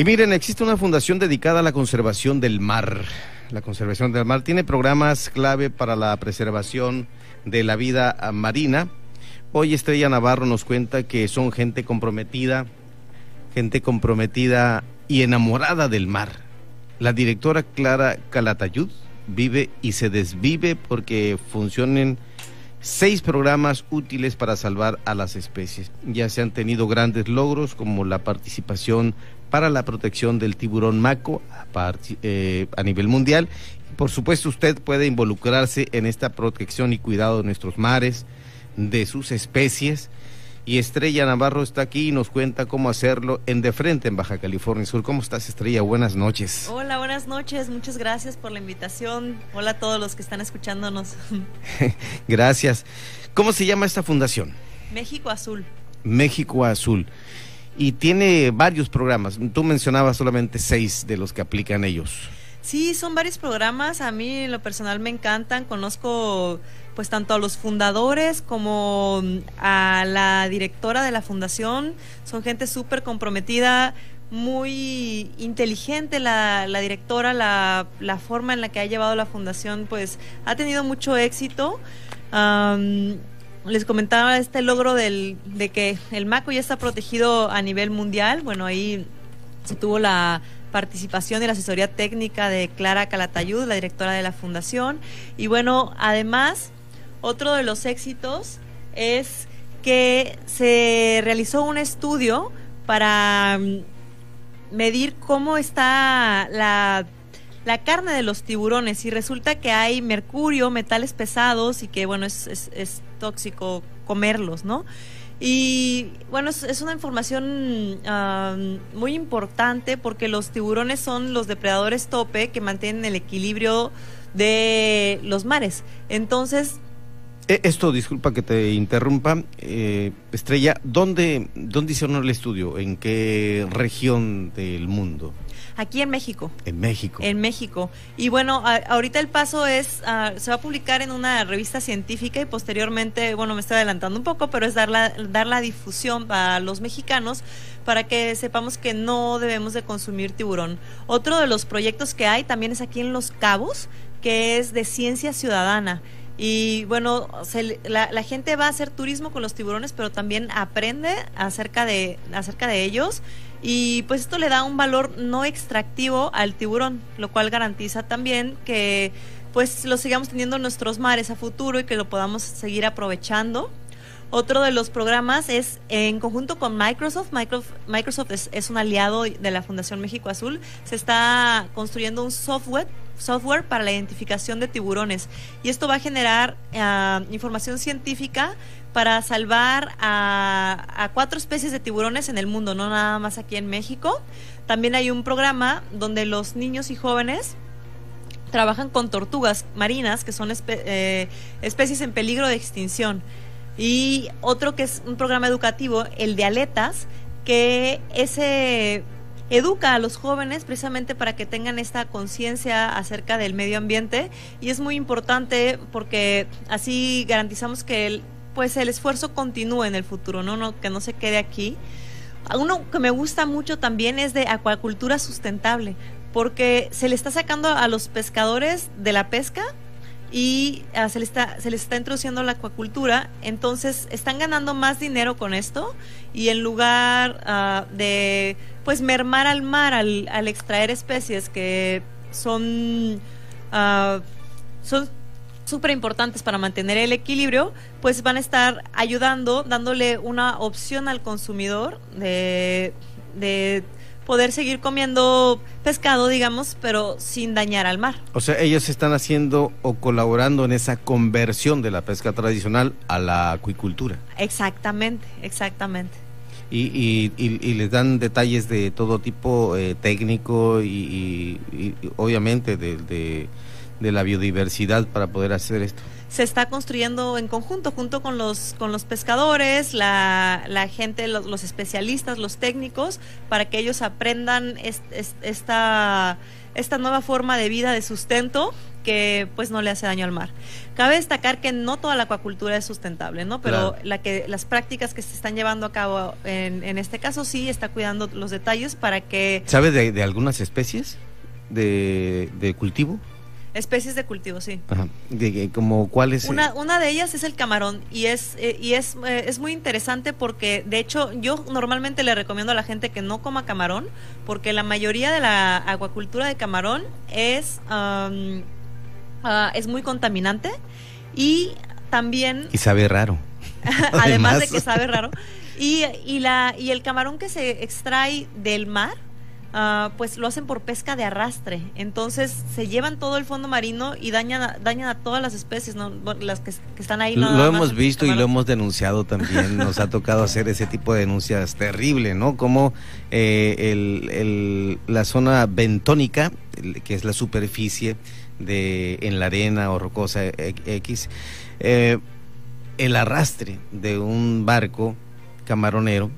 Y miren, existe una fundación dedicada a la conservación del mar. La conservación del mar tiene programas clave para la preservación de la vida marina. Hoy Estrella Navarro nos cuenta que son gente comprometida, gente comprometida y enamorada del mar. La directora Clara Calatayud vive y se desvive porque funcionen seis programas útiles para salvar a las especies. Ya se han tenido grandes logros como la participación para la protección del tiburón maco eh, a nivel mundial. Por supuesto, usted puede involucrarse en esta protección y cuidado de nuestros mares, de sus especies. Y Estrella Navarro está aquí y nos cuenta cómo hacerlo en De Frente, en Baja California Sur. ¿Cómo estás, Estrella? Buenas noches. Hola, buenas noches. Muchas gracias por la invitación. Hola a todos los que están escuchándonos. gracias. ¿Cómo se llama esta fundación? México Azul. México Azul y tiene varios programas. Tú mencionabas solamente seis de los que aplican ellos. Sí, son varios programas. A mí en lo personal me encantan. Conozco pues tanto a los fundadores como a la directora de la fundación. Son gente súper comprometida, muy inteligente la, la directora, la, la, forma en la que ha llevado la fundación pues ha tenido mucho éxito les comentaba este logro del, de que el MACO ya está protegido a nivel mundial. Bueno, ahí se tuvo la participación y la asesoría técnica de Clara Calatayud, la directora de la fundación. Y bueno, además, otro de los éxitos es que se realizó un estudio para mm, medir cómo está la la carne de los tiburones y resulta que hay mercurio, metales pesados y que bueno, es, es, tóxico comerlos, ¿no? Y bueno, es, una información muy importante porque los tiburones son los depredadores tope que mantienen el equilibrio de los mares. Entonces... E, esto, disculpa que te interrumpa, eh, Estrella, ¿dónde, ¿dónde hicieron el estudio? ¿En qué región del mundo? Aquí en México. En México. En México. Y bueno, ahorita el paso es, ah, se va a publicar en una revista científica y posteriormente, bueno, me estoy adelantando un poco, pero es dar la, dar la difusión a los mexicanos para que sepamos que no debemos de consumir tiburón. Otro de los proyectos que hay también es aquí en Los Cabos, que es de ciencia ciudadana. Y bueno, la, la, gente va a hacer turismo con los tiburones, pero también aprende acerca de, acerca de ellos y pues esto le da un valor no extractivo al tiburón, lo cual garantiza también que pues lo sigamos teniendo en nuestros mares a futuro y que lo podamos seguir aprovechando. Otro de los programas es en conjunto con Microsoft. Microsoft, es, un aliado de la Fundación México Azul. Se está construyendo un software software para la identificación de tiburones y esto va a generar ah, información científica para salvar a, cuatro especies de tiburones en el mundo, no nada más aquí en México. También hay un programa donde los niños y jóvenes trabajan con tortugas marinas, que son eh, especies en peligro de extinción. Y otro que es un programa educativo, el de aletas, que ese educa a los jóvenes precisamente para que tengan esta conciencia acerca del medio ambiente y es muy importante porque así garantizamos que el, pues el esfuerzo continúe en el futuro, ¿no? no que no se quede aquí. Uno que me gusta mucho también es de acuacultura sustentable, porque se le está sacando a los pescadores de la pesca y ah, se, les está, se les está introduciendo la acuacultura, entonces están ganando más dinero con esto y en lugar ah, de pues mermar al mar al, al extraer especies que son, uh, son súper importantes para mantener el equilibrio, pues van a estar ayudando, dándole una opción al consumidor de, de poder seguir comiendo pescado, digamos, pero sin dañar al mar. O sea, ellos están haciendo o colaborando en esa conversión de la pesca tradicional a la acuicultura. Exactamente, exactamente. Y, y, les dan detalles de todo tipo eh, técnico y, obviamente de de la biodiversidad para poder hacer esto? Se está construyendo en conjunto, junto con los, con los pescadores, la, la gente, los, especialistas, los técnicos, para que ellos aprendan esta, esta nueva forma de vida de sustento que pues no le hace daño al mar. Cabe destacar que no toda la acuacultura es sustentable, ¿no? Pero la que las prácticas que se están llevando a cabo en, en este caso sí está cuidando los detalles para que... ¿Sabes de, de algunas especies de, de cultivo? Especies de cultivo, sí. Ajá. De, como cuáles. Una, una de ellas es el camarón y es eh, y es, eh, es muy interesante porque de hecho yo normalmente le recomiendo a la gente que no coma camarón porque la mayoría de la acuacultura de camarón es um, uh, es muy contaminante y también y sabe raro. además, además de que sabe raro y, y la y el camarón que se extrae del mar Uh, pues lo hacen por pesca de arrastre. Entonces se llevan todo el fondo marino y dañan a, dañan a todas las especies, ¿no? las que, que están ahí. lo hemos visto y lo hemos denunciado también. Nos ha tocado hacer ese tipo de denuncias terrible, ¿no? Como eh, el, el, la zona bentónica, que es la superficie de en la arena o rocosa X, eh, el arrastre de un barco camaronero.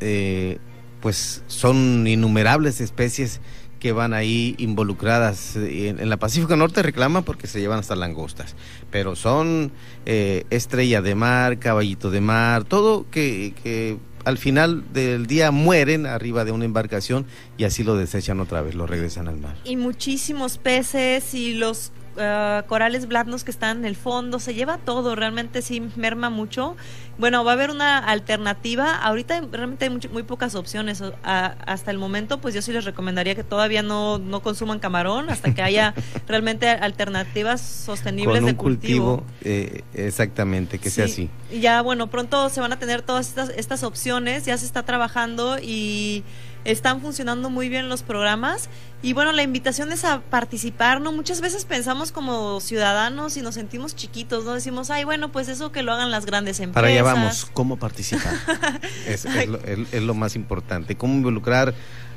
Eh, pues son innumerables especies que van ahí involucradas. En, la Pacífico Norte reclaman porque se llevan hasta langostas, pero son eh, estrella de mar, caballito de mar, todo que, que al final del día mueren arriba de una embarcación y así lo desechan otra vez, lo regresan al mar. Y muchísimos peces y los uh, corales blandos que están en el fondo, se lleva todo, realmente sí merma mucho. Bueno, va a haber una alternativa. Ahorita realmente hay muy, pocas opciones. hasta el momento, pues yo sí les recomendaría que todavía no, no consuman camarón hasta que haya realmente alternativas sostenibles Con un de cultivo. Eh, exactamente, que sí. sea así. Ya, bueno, pronto se van a tener todas estas, estas opciones, ya se está trabajando y están funcionando muy bien los programas y bueno, la invitación es a participar, ¿no? Muchas veces pensamos como ciudadanos y nos sentimos chiquitos, ¿no? Decimos, ay, bueno, pues eso que lo hagan las grandes empresas. Para vamos, ¿cómo participar? es, es, lo, es, es, lo, más importante, cómo involucrar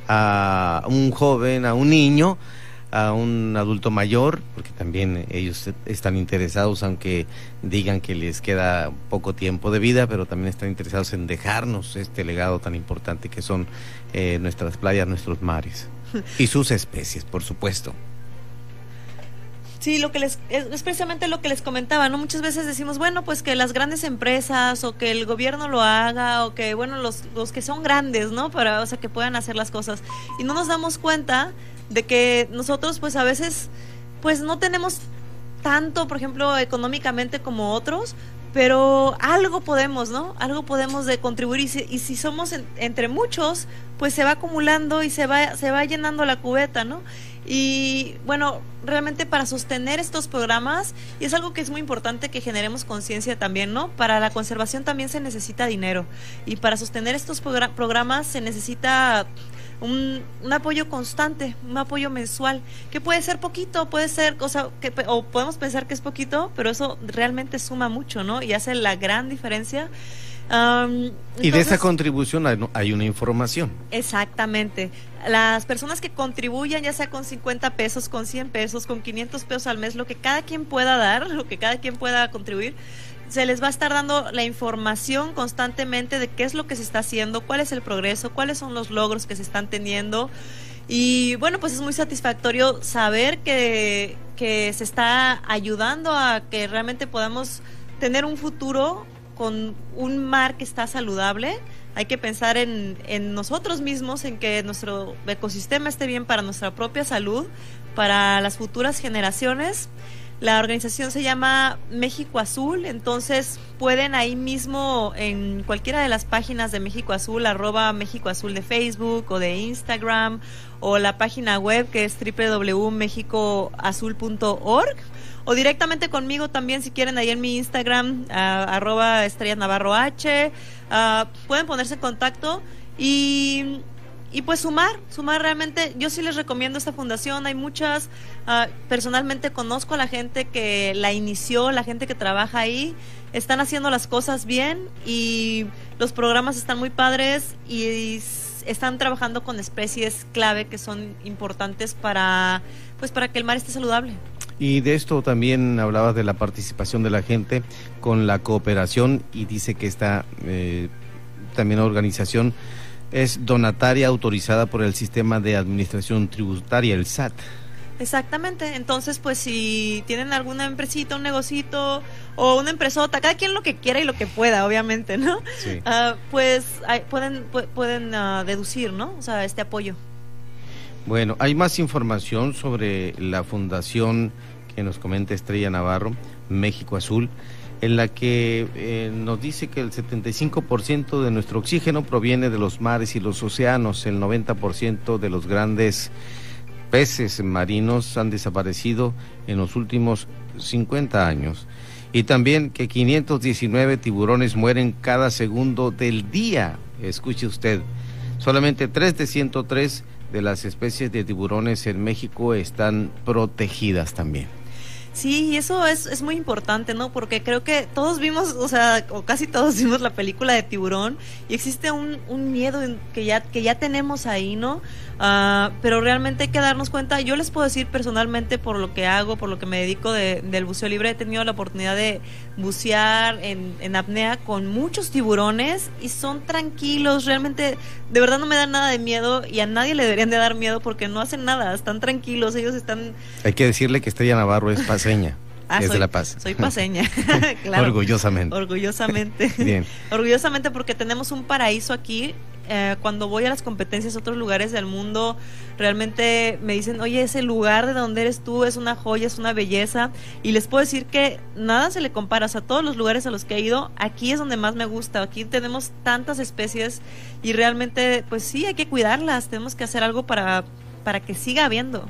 a un joven, a un niño, a un adulto mayor, porque también ellos están interesados, aunque digan que les queda poco tiempo de vida, pero también están interesados en dejarnos este legado tan importante que son eh, nuestras playas, nuestros mares y sus especies, por supuesto. Sí, lo que les es precisamente lo que les comentaba, ¿no? Muchas veces decimos, bueno, pues que las grandes empresas o que el gobierno lo haga o que bueno, los los que son grandes, ¿no? Para o sea, que puedan hacer las cosas y no nos damos cuenta de que nosotros pues a veces pues no tenemos tanto, por ejemplo, económicamente como otros, pero algo podemos, ¿no? Algo podemos de contribuir y si, somos en, entre muchos, pues se va acumulando y se va se va llenando la cubeta, ¿no? Y bueno, realmente para sostener estos programas, y es algo que es muy importante que generemos conciencia también, ¿no? Para la conservación también se necesita dinero. Y para sostener estos programas se necesita un, apoyo constante, un apoyo mensual, que puede ser poquito, puede ser, o, sea, que, o podemos pensar que es poquito, pero eso realmente suma mucho, ¿no? Y hace la gran diferencia. Um, entonces, y de esa contribución hay, hay, una información. Exactamente. Las personas que contribuyan, ya sea con 50 pesos, con 100 pesos, con 500 pesos al mes, lo que cada quien pueda dar, lo que cada quien pueda contribuir, se les va a estar dando la información constantemente de qué es lo que se está haciendo, cuál es el progreso, cuáles son los logros que se están teniendo. Y bueno, pues es muy satisfactorio saber que, que se está ayudando a que realmente podamos tener un futuro con un mar que está saludable. Hay que pensar en, nosotros mismos, en que nuestro ecosistema esté bien para nuestra propia salud, para las futuras generaciones. La organización se llama México Azul, entonces pueden ahí mismo en cualquiera de las páginas de México Azul, arroba México Azul de Facebook o de Instagram, o la página web que es www.mexicoazul.org, o directamente conmigo también si quieren ahí en mi Instagram, uh, arroba Estrellas Navarro H, uh, pueden ponerse en contacto y y pues sumar, sumar realmente, yo sí les recomiendo esta fundación, hay muchas, uh, personalmente conozco a la gente que la inició, la gente que trabaja ahí, están haciendo las cosas bien y los programas están muy padres y están trabajando con especies clave que son importantes para, pues para que el mar esté saludable. Y de esto también hablabas de la participación de la gente con la cooperación y dice que esta eh, también organización es donataria autorizada por el sistema de administración tributaria, el SAT. Exactamente, entonces pues si tienen alguna empresita, un negocito o una empresota, cada quien lo que quiera y lo que pueda, obviamente, ¿no? Sí. Ah, pues hay- pueden pu- pueden ah, deducir, ¿no? O sea, este apoyo. Bueno, hay más información sobre la fundación que nos comenta Estrella Navarro, México Azul, en la que eh, nos dice que el 75% de nuestro oxígeno proviene de los mares y los océanos, el 90% de los grandes peces marinos han desaparecido en los últimos 50 años. Y también que 519 tiburones mueren cada segundo del día. Escuche usted, solamente 3 de 103 de las especies de tiburones en México están protegidas también. Sí, y eso es, es muy importante, ¿no? Porque creo que todos vimos, o sea, o casi todos vimos la película de Tiburón y existe un, un miedo que ya, que ya tenemos ahí, ¿no? Ah, pero realmente hay que darnos cuenta, yo les puedo decir personalmente por lo que hago, por lo que me dedico de- del buceo libre, he tenido la oportunidad de bucear en, en apnea con muchos tiburones y son tranquilos, realmente de verdad no me dan nada de miedo y a nadie le deberían de dar miedo porque no hacen nada, están tranquilos, ellos están Hay que decirle que Estrella Navarro es paseña, Ah, es soy, de La Paz. Soy paseña, claro. Orgullosamente. Orgullosamente. Bien. Orgullosamente porque tenemos un paraíso aquí. Eh, cuando voy a las competencias a otros lugares del mundo, realmente me dicen, oye, ese lugar de donde eres tú es una joya, es una belleza. Y les puedo decir que nada se le compara. O sea, todos los lugares a los que he ido, aquí es donde más me gusta. Aquí tenemos tantas especies y realmente, pues sí, hay que cuidarlas. Tenemos que hacer algo para, para que siga habiendo.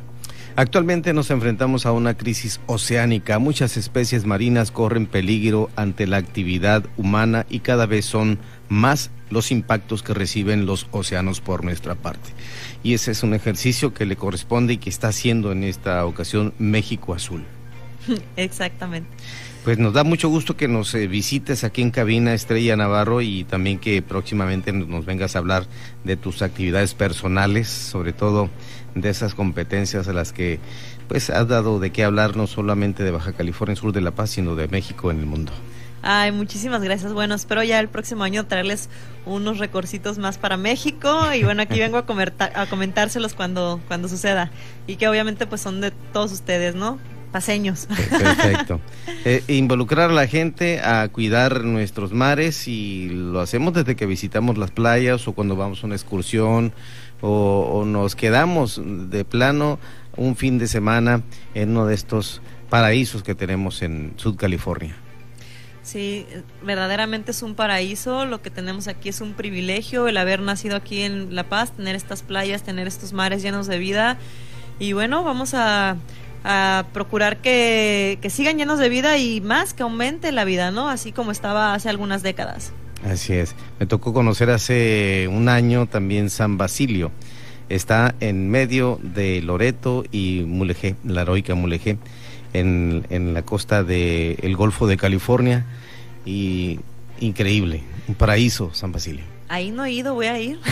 Actualmente nos enfrentamos a una crisis oceánica. Muchas especies marinas corren peligro ante la actividad humana y cada vez son más los impactos que reciben los océanos por nuestra parte. Y ese es un ejercicio que le corresponde y que está haciendo en esta ocasión México Azul. Exactamente. Pues nos da mucho gusto que nos eh, visites aquí en cabina Estrella Navarro y también que próximamente nos, nos vengas a hablar de tus actividades personales, sobre todo de esas competencias a las que pues has dado de qué hablar no solamente de Baja California Sur de La Paz, sino de México en el mundo. Ay, muchísimas gracias. Bueno, espero ya el próximo año traerles unos recorcitos más para México y bueno, aquí vengo a, comentar, a comentárselos cuando, cuando suceda y que obviamente pues son de todos ustedes, ¿no? Paseños. Perfecto. Eh, involucrar a la gente a cuidar nuestros mares y lo hacemos desde que visitamos las playas o cuando vamos a una excursión o, nos quedamos de plano un fin de semana en uno de estos paraísos que tenemos en Sud California. Sí, verdaderamente es un paraíso, lo que tenemos aquí es un privilegio, el haber nacido aquí en La Paz, tener estas playas, tener estos mares llenos de vida y bueno, vamos a, a procurar que, que sigan llenos de vida y más que aumente la vida, ¿no? Así como estaba hace algunas décadas. Así es. Me tocó conocer hace un año también San Basilio. Está en medio de Loreto y Mulegé, la heroica Mulegé, en, en la costa del Golfo de California. Y increíble, un paraíso San Basilio. Ahí no he ido, voy a ir.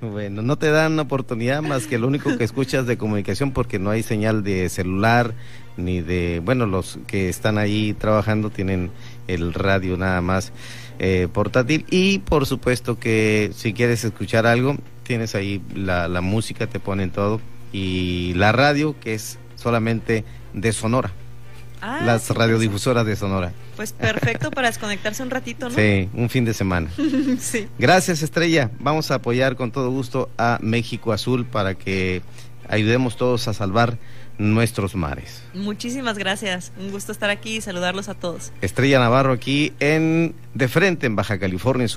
Bueno, no te dan oportunidad más que lo único que escuchas de comunicación porque no hay señal de celular ni de, bueno, los que están ahí trabajando tienen el radio nada más eh, portátil y por supuesto que si quieres escuchar algo, tienes ahí la, la música, te ponen todo y la radio que es solamente de Sonora, Ah, las sí, radiodifusoras de Sonora. Pues perfecto para desconectarse un ratito, ¿no? Sí, un fin de semana. sí. Gracias, Estrella. Vamos a apoyar con todo gusto a México Azul para que ayudemos todos a salvar nuestros mares. Muchísimas gracias. Un gusto estar aquí y saludarlos a todos. Estrella Navarro aquí en De Frente, en Baja California Sur.